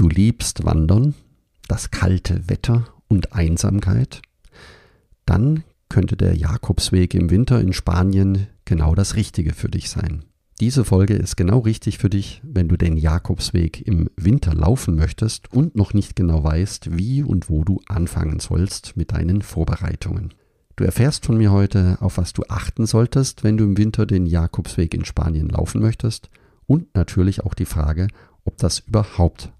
du liebst Wandern, das kalte Wetter und Einsamkeit, dann könnte der Jakobsweg im Winter in Spanien genau das Richtige für dich sein. Diese Folge ist genau richtig für dich, wenn du den Jakobsweg im Winter laufen möchtest und noch nicht genau weißt, wie und wo du anfangen sollst mit deinen Vorbereitungen. Du erfährst von mir heute, auf was du achten solltest, wenn du im Winter den Jakobsweg in Spanien laufen möchtest und natürlich auch die Frage, ob das überhaupt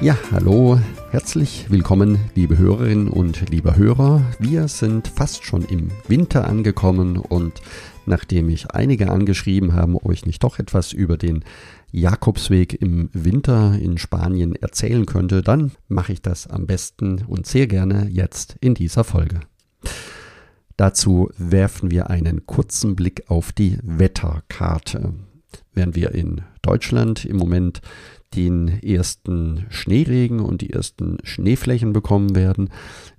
Ja, hallo, Herzlich willkommen, liebe Hörerinnen und lieber Hörer. Wir sind fast schon im Winter angekommen und nachdem mich einige angeschrieben haben, euch nicht doch etwas über den Jakobsweg im Winter in Spanien erzählen könnte, dann mache ich das am besten und sehr gerne jetzt in dieser Folge. Dazu werfen wir einen kurzen Blick auf die Wetterkarte. Während wir in Deutschland im Moment den ersten Schneeregen und die ersten Schneeflächen bekommen werden,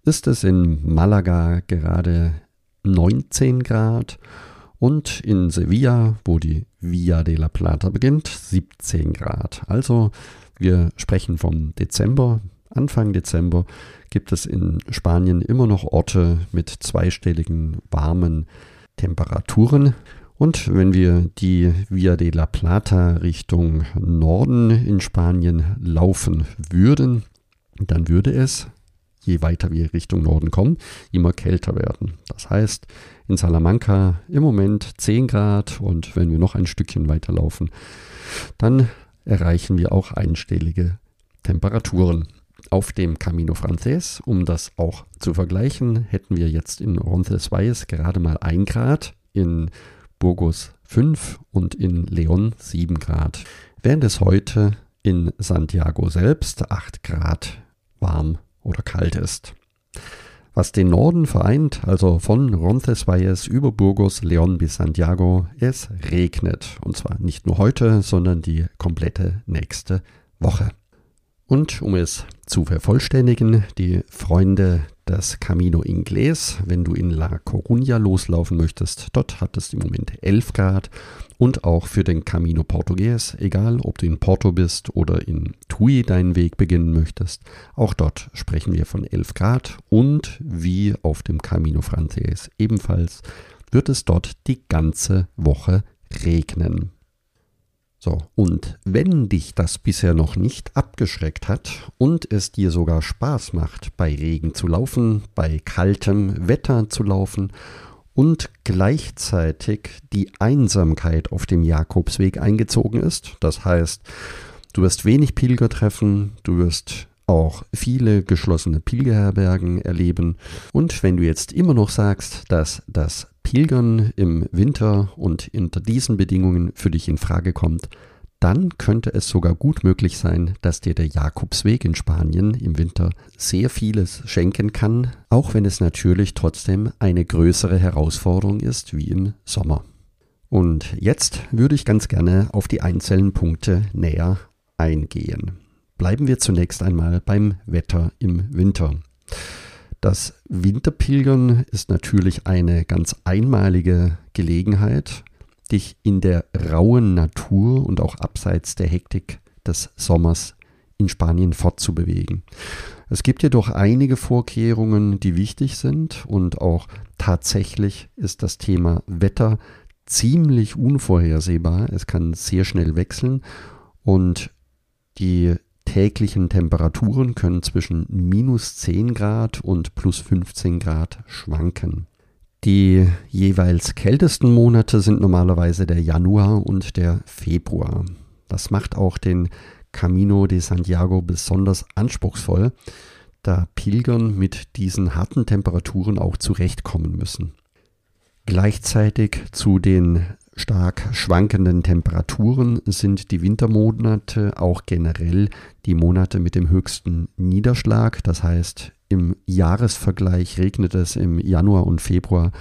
ist es in Malaga gerade 19 Grad und in Sevilla, wo die Via de la Plata beginnt, 17 Grad. Also wir sprechen vom Dezember. Anfang Dezember gibt es in Spanien immer noch Orte mit zweistelligen warmen Temperaturen. Und wenn wir die Via de la Plata Richtung Norden in Spanien laufen würden, dann würde es, je weiter wir Richtung Norden kommen, immer kälter werden. Das heißt, in Salamanca im Moment 10 Grad und wenn wir noch ein Stückchen weiter laufen, dann erreichen wir auch einstellige Temperaturen. Auf dem Camino Frances, um das auch zu vergleichen, hätten wir jetzt in Roncesvalles gerade mal 1 Grad, in Burgos 5 und in Leon 7 Grad, während es heute in Santiago selbst 8 Grad warm oder kalt ist. Was den Norden vereint, also von Roncesvalles über Burgos, Leon bis Santiago, es regnet. Und zwar nicht nur heute, sondern die komplette nächste Woche. Und um es zu vervollständigen, die Freunde des Camino Inglés, wenn du in La Coruña loslaufen möchtest, dort hat es im Moment 11 Grad und auch für den Camino Portugues, egal ob du in Porto bist oder in Tui deinen Weg beginnen möchtest, auch dort sprechen wir von 11 Grad und wie auf dem Camino Frances ebenfalls wird es dort die ganze Woche regnen. So, und wenn dich das bisher noch nicht abgeschreckt hat und es dir sogar Spaß macht, bei Regen zu laufen, bei kaltem Wetter zu laufen und gleichzeitig die Einsamkeit auf dem Jakobsweg eingezogen ist, das heißt, du wirst wenig Pilger treffen, du wirst auch viele geschlossene Pilgerherbergen erleben. Und wenn du jetzt immer noch sagst, dass das Pilgern im Winter und unter diesen Bedingungen für dich in Frage kommt, dann könnte es sogar gut möglich sein, dass dir der Jakobsweg in Spanien im Winter sehr vieles schenken kann, auch wenn es natürlich trotzdem eine größere Herausforderung ist wie im Sommer. Und jetzt würde ich ganz gerne auf die einzelnen Punkte näher eingehen. Bleiben wir zunächst einmal beim Wetter im Winter. Das Winterpilgern ist natürlich eine ganz einmalige Gelegenheit, dich in der rauen Natur und auch abseits der Hektik des Sommers in Spanien fortzubewegen. Es gibt jedoch einige Vorkehrungen, die wichtig sind und auch tatsächlich ist das Thema Wetter ziemlich unvorhersehbar. Es kann sehr schnell wechseln und die täglichen Temperaturen können zwischen minus 10 Grad und plus 15 Grad schwanken. Die jeweils kältesten Monate sind normalerweise der Januar und der Februar. Das macht auch den Camino de Santiago besonders anspruchsvoll, da Pilgern mit diesen harten Temperaturen auch zurechtkommen müssen. Gleichzeitig zu den stark schwankenden Temperaturen sind die Wintermonate auch generell die Monate mit dem höchsten Niederschlag. Das heißt, im Jahresvergleich regnet es im Januar und Februar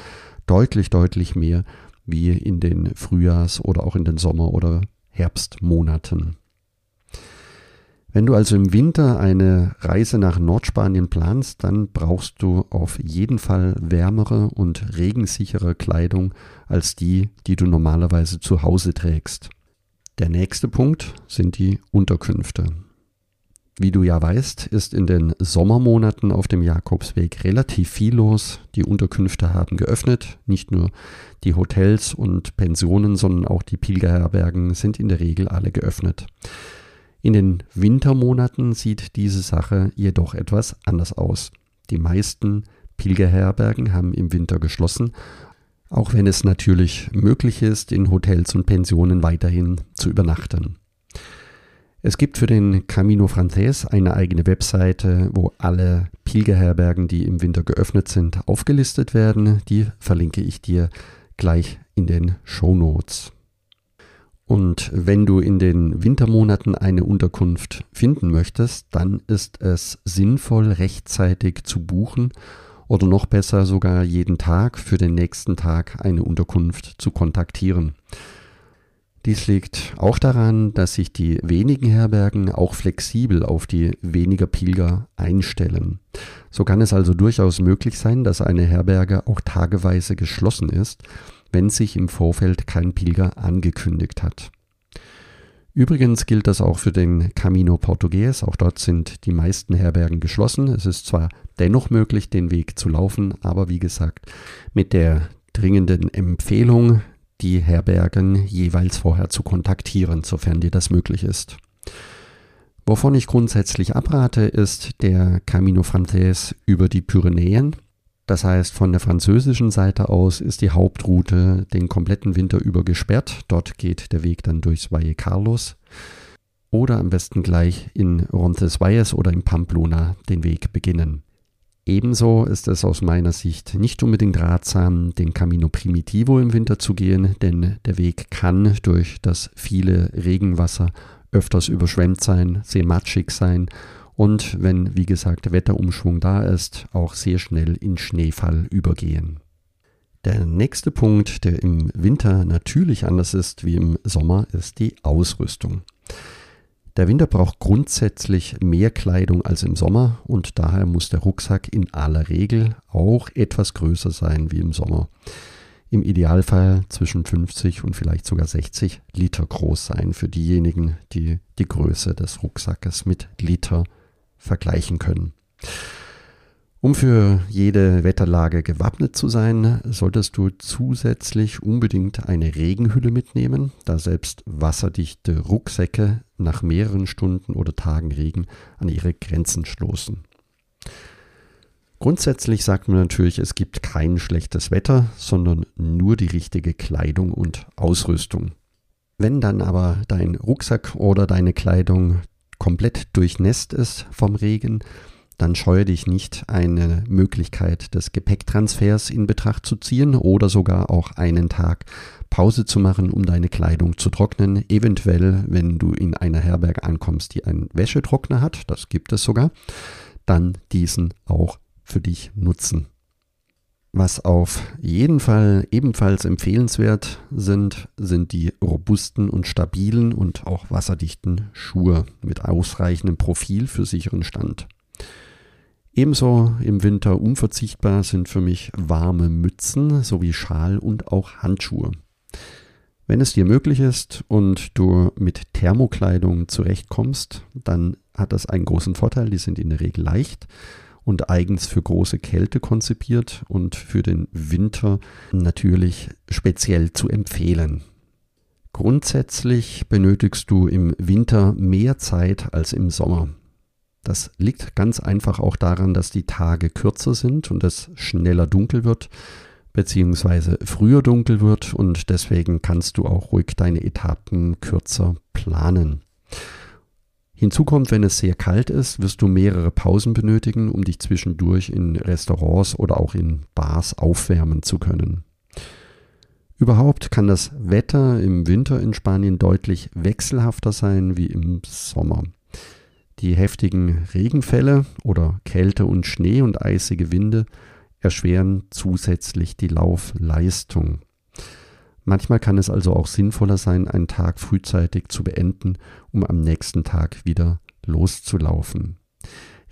deutlich, deutlich mehr wie in den Frühjahrs- oder auch in den Sommer- oder Herbstmonaten. Wenn du also im Winter eine Reise nach Nordspanien planst, dann brauchst du auf jeden Fall wärmere und regensichere Kleidung als die, die du normalerweise zu Hause trägst. Der nächste Punkt sind die Unterkünfte. Wie du ja weißt, ist in den Sommermonaten auf dem Jakobsweg relativ viel los. Die Unterkünfte haben geöffnet. Nicht nur die Hotels und Pensionen, sondern auch die Pilgerherbergen sind in der Regel alle geöffnet. In den Wintermonaten sieht diese Sache jedoch etwas anders aus. Die meisten Pilgerherbergen haben im Winter geschlossen, auch wenn es natürlich möglich ist, in Hotels und Pensionen weiterhin zu übernachten. Es gibt für den Camino Frances eine eigene Webseite, wo alle Pilgerherbergen, die im Winter geöffnet sind, aufgelistet werden. Die verlinke ich dir gleich in den Show Notes. Und wenn du in den Wintermonaten eine Unterkunft finden möchtest, dann ist es sinnvoll, rechtzeitig zu buchen oder noch besser sogar jeden Tag für den nächsten Tag eine Unterkunft zu kontaktieren. Dies liegt auch daran, dass sich die wenigen Herbergen auch flexibel auf die weniger Pilger einstellen. So kann es also durchaus möglich sein, dass eine Herberge auch tageweise geschlossen ist wenn sich im Vorfeld kein Pilger angekündigt hat. Übrigens gilt das auch für den Camino Portugues. Auch dort sind die meisten Herbergen geschlossen. Es ist zwar dennoch möglich, den Weg zu laufen, aber wie gesagt, mit der dringenden Empfehlung, die Herbergen jeweils vorher zu kontaktieren, sofern dir das möglich ist. Wovon ich grundsätzlich abrate, ist der Camino Frances über die Pyrenäen. Das heißt, von der französischen Seite aus ist die Hauptroute den kompletten Winter über gesperrt. Dort geht der Weg dann durchs Valle Carlos. Oder am besten gleich in Roncesvalles oder in Pamplona den Weg beginnen. Ebenso ist es aus meiner Sicht nicht unbedingt ratsam, den Camino Primitivo im Winter zu gehen, denn der Weg kann durch das viele Regenwasser öfters überschwemmt sein, sehr matschig sein und wenn, wie gesagt, Wetterumschwung da ist, auch sehr schnell in Schneefall übergehen. Der nächste Punkt, der im Winter natürlich anders ist wie im Sommer, ist die Ausrüstung. Der Winter braucht grundsätzlich mehr Kleidung als im Sommer und daher muss der Rucksack in aller Regel auch etwas größer sein wie im Sommer. Im Idealfall zwischen 50 und vielleicht sogar 60 Liter groß sein für diejenigen, die die Größe des Rucksackes mit Liter vergleichen können. Um für jede Wetterlage gewappnet zu sein, solltest du zusätzlich unbedingt eine Regenhülle mitnehmen, da selbst wasserdichte Rucksäcke nach mehreren Stunden oder Tagen Regen an ihre Grenzen stoßen. Grundsätzlich sagt man natürlich, es gibt kein schlechtes Wetter, sondern nur die richtige Kleidung und Ausrüstung. Wenn dann aber dein Rucksack oder deine Kleidung komplett durchnässt ist vom Regen, dann scheue dich nicht, eine Möglichkeit des Gepäcktransfers in Betracht zu ziehen oder sogar auch einen Tag Pause zu machen, um deine Kleidung zu trocknen. Eventuell, wenn du in einer Herberge ankommst, die einen Wäschetrockner hat, das gibt es sogar, dann diesen auch für dich nutzen. Was auf jeden Fall ebenfalls empfehlenswert sind, sind die robusten und stabilen und auch wasserdichten Schuhe mit ausreichendem Profil für sicheren Stand. Ebenso im Winter unverzichtbar sind für mich warme Mützen sowie Schal und auch Handschuhe. Wenn es dir möglich ist und du mit Thermokleidung zurechtkommst, dann hat das einen großen Vorteil, die sind in der Regel leicht und eigens für große Kälte konzipiert und für den Winter natürlich speziell zu empfehlen. Grundsätzlich benötigst du im Winter mehr Zeit als im Sommer. Das liegt ganz einfach auch daran, dass die Tage kürzer sind und es schneller dunkel wird, beziehungsweise früher dunkel wird und deswegen kannst du auch ruhig deine Etappen kürzer planen. Hinzu kommt, wenn es sehr kalt ist, wirst du mehrere Pausen benötigen, um dich zwischendurch in Restaurants oder auch in Bars aufwärmen zu können. Überhaupt kann das Wetter im Winter in Spanien deutlich wechselhafter sein wie im Sommer. Die heftigen Regenfälle oder Kälte und Schnee und eisige Winde erschweren zusätzlich die Laufleistung. Manchmal kann es also auch sinnvoller sein, einen Tag frühzeitig zu beenden, um am nächsten Tag wieder loszulaufen.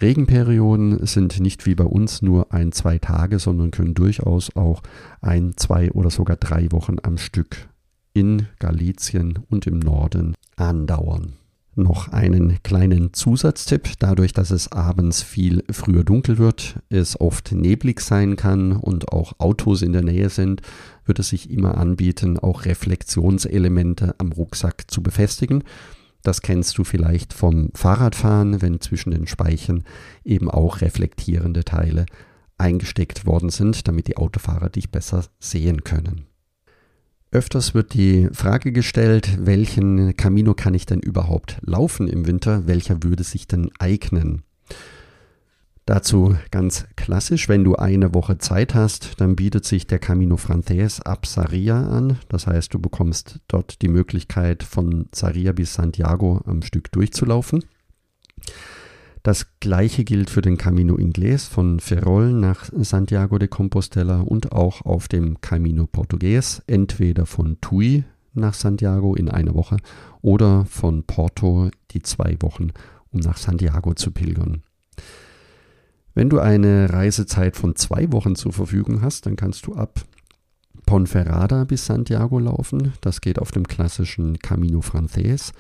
Regenperioden sind nicht wie bei uns nur ein, zwei Tage, sondern können durchaus auch ein, zwei oder sogar drei Wochen am Stück in Galizien und im Norden andauern. Noch einen kleinen Zusatztipp. Dadurch, dass es abends viel früher dunkel wird, es oft neblig sein kann und auch Autos in der Nähe sind, wird es sich immer anbieten, auch Reflexionselemente am Rucksack zu befestigen. Das kennst du vielleicht vom Fahrradfahren, wenn zwischen den Speichen eben auch reflektierende Teile eingesteckt worden sind, damit die Autofahrer dich besser sehen können. Öfters wird die Frage gestellt, welchen Camino kann ich denn überhaupt laufen im Winter? Welcher würde sich denn eignen? Dazu ganz klassisch, wenn du eine Woche Zeit hast, dann bietet sich der Camino Frances ab Saria an. Das heißt, du bekommst dort die Möglichkeit, von Saria bis Santiago am Stück durchzulaufen. Das gleiche gilt für den Camino Inglés von Ferrol nach Santiago de Compostela und auch auf dem Camino Portugues, entweder von Tui nach Santiago in einer Woche oder von Porto die zwei Wochen, um nach Santiago zu pilgern. Wenn du eine Reisezeit von zwei Wochen zur Verfügung hast, dann kannst du ab Ponferrada bis Santiago laufen. Das geht auf dem klassischen Camino Frances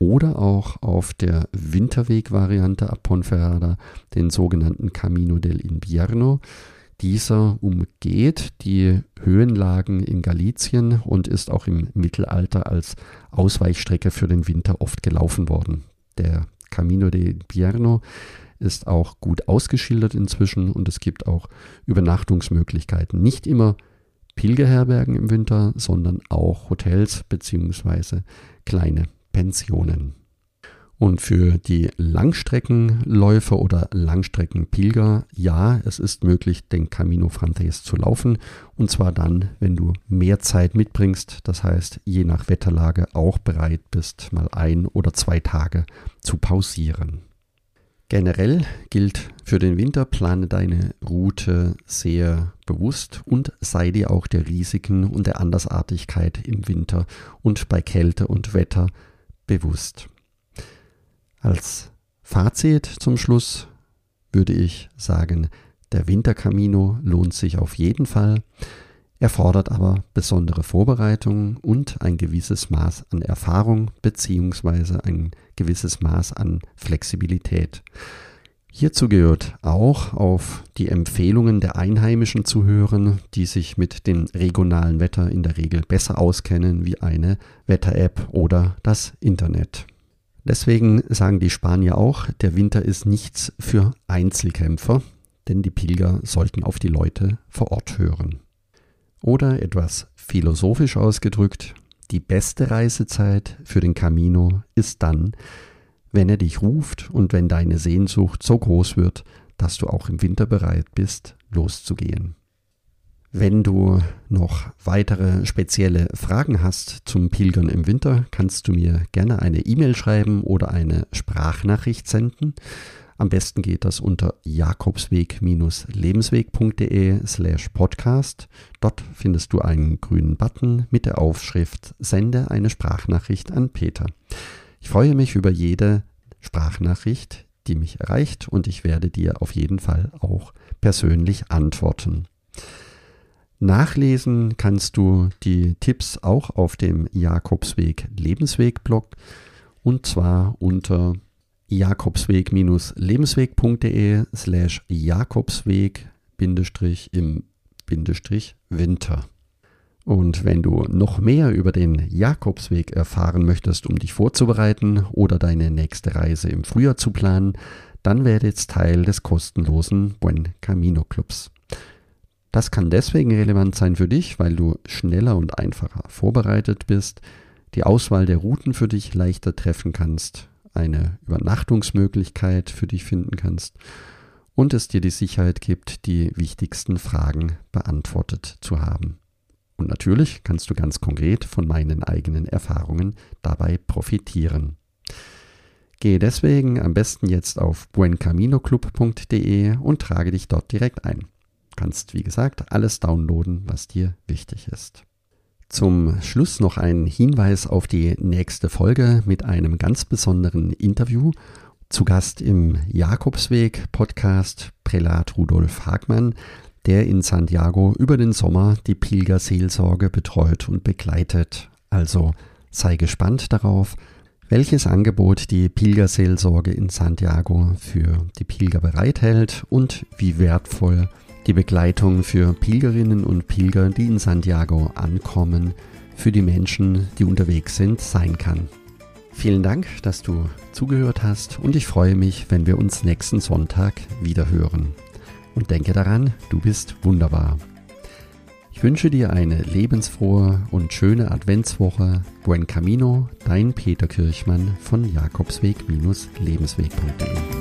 oder auch auf der Winterweg-Variante ab Ponferrada, den sogenannten Camino del Invierno. Dieser umgeht die Höhenlagen in Galizien und ist auch im Mittelalter als Ausweichstrecke für den Winter oft gelaufen worden. Der Camino del Invierno ist auch gut ausgeschildert inzwischen und es gibt auch Übernachtungsmöglichkeiten. Nicht immer Pilgerherbergen im Winter, sondern auch Hotels bzw. kleine Pensionen. Und für die Langstreckenläufer oder Langstreckenpilger, ja, es ist möglich, den Camino Frances zu laufen. Und zwar dann, wenn du mehr Zeit mitbringst. Das heißt, je nach Wetterlage auch bereit bist, mal ein oder zwei Tage zu pausieren. Generell gilt für den Winter, plane deine Route sehr bewusst und sei dir auch der Risiken und der Andersartigkeit im Winter und bei Kälte und Wetter. Als Fazit zum Schluss würde ich sagen, der Wintercamino lohnt sich auf jeden Fall, erfordert aber besondere Vorbereitung und ein gewisses Maß an Erfahrung bzw. ein gewisses Maß an Flexibilität. Hierzu gehört auch auf die Empfehlungen der Einheimischen zu hören, die sich mit dem regionalen Wetter in der Regel besser auskennen wie eine Wetter-App oder das Internet. Deswegen sagen die Spanier auch, der Winter ist nichts für Einzelkämpfer, denn die Pilger sollten auf die Leute vor Ort hören. Oder etwas philosophisch ausgedrückt, die beste Reisezeit für den Camino ist dann, wenn er dich ruft und wenn deine Sehnsucht so groß wird, dass du auch im Winter bereit bist, loszugehen. Wenn du noch weitere spezielle Fragen hast zum Pilgern im Winter, kannst du mir gerne eine E-Mail schreiben oder eine Sprachnachricht senden. Am besten geht das unter jakobsweg-lebensweg.de slash podcast. Dort findest du einen grünen Button mit der Aufschrift Sende eine Sprachnachricht an Peter. Ich freue mich über jede Sprachnachricht, die mich erreicht und ich werde dir auf jeden Fall auch persönlich antworten. Nachlesen kannst du die Tipps auch auf dem Jakobsweg Lebensweg Blog und zwar unter jakobsweg-lebensweg.de slash jakobsweg im Bindestrich Winter. Und wenn du noch mehr über den Jakobsweg erfahren möchtest, um dich vorzubereiten oder deine nächste Reise im Frühjahr zu planen, dann werde jetzt Teil des kostenlosen Buen Camino Clubs. Das kann deswegen relevant sein für dich, weil du schneller und einfacher vorbereitet bist, die Auswahl der Routen für dich leichter treffen kannst, eine Übernachtungsmöglichkeit für dich finden kannst und es dir die Sicherheit gibt, die wichtigsten Fragen beantwortet zu haben. Und natürlich kannst du ganz konkret von meinen eigenen Erfahrungen dabei profitieren. Gehe deswegen am besten jetzt auf buencaminoclub.de und trage dich dort direkt ein. Kannst, wie gesagt, alles downloaden, was dir wichtig ist. Zum Schluss noch ein Hinweis auf die nächste Folge mit einem ganz besonderen Interview. Zu Gast im Jakobsweg Podcast Prälat Rudolf Hagmann, der in Santiago über den Sommer die Pilgerseelsorge betreut und begleitet. Also sei gespannt darauf, welches Angebot die Pilgerseelsorge in Santiago für die Pilger bereithält und wie wertvoll die Begleitung für Pilgerinnen und Pilger, die in Santiago ankommen, für die Menschen, die unterwegs sind, sein kann. Vielen Dank, dass du zugehört hast und ich freue mich, wenn wir uns nächsten Sonntag wieder hören. Und denke daran, du bist wunderbar. Ich wünsche dir eine lebensfrohe und schöne Adventswoche. Buen Camino, dein Peter Kirchmann von Jakobsweg-lebensweg.de.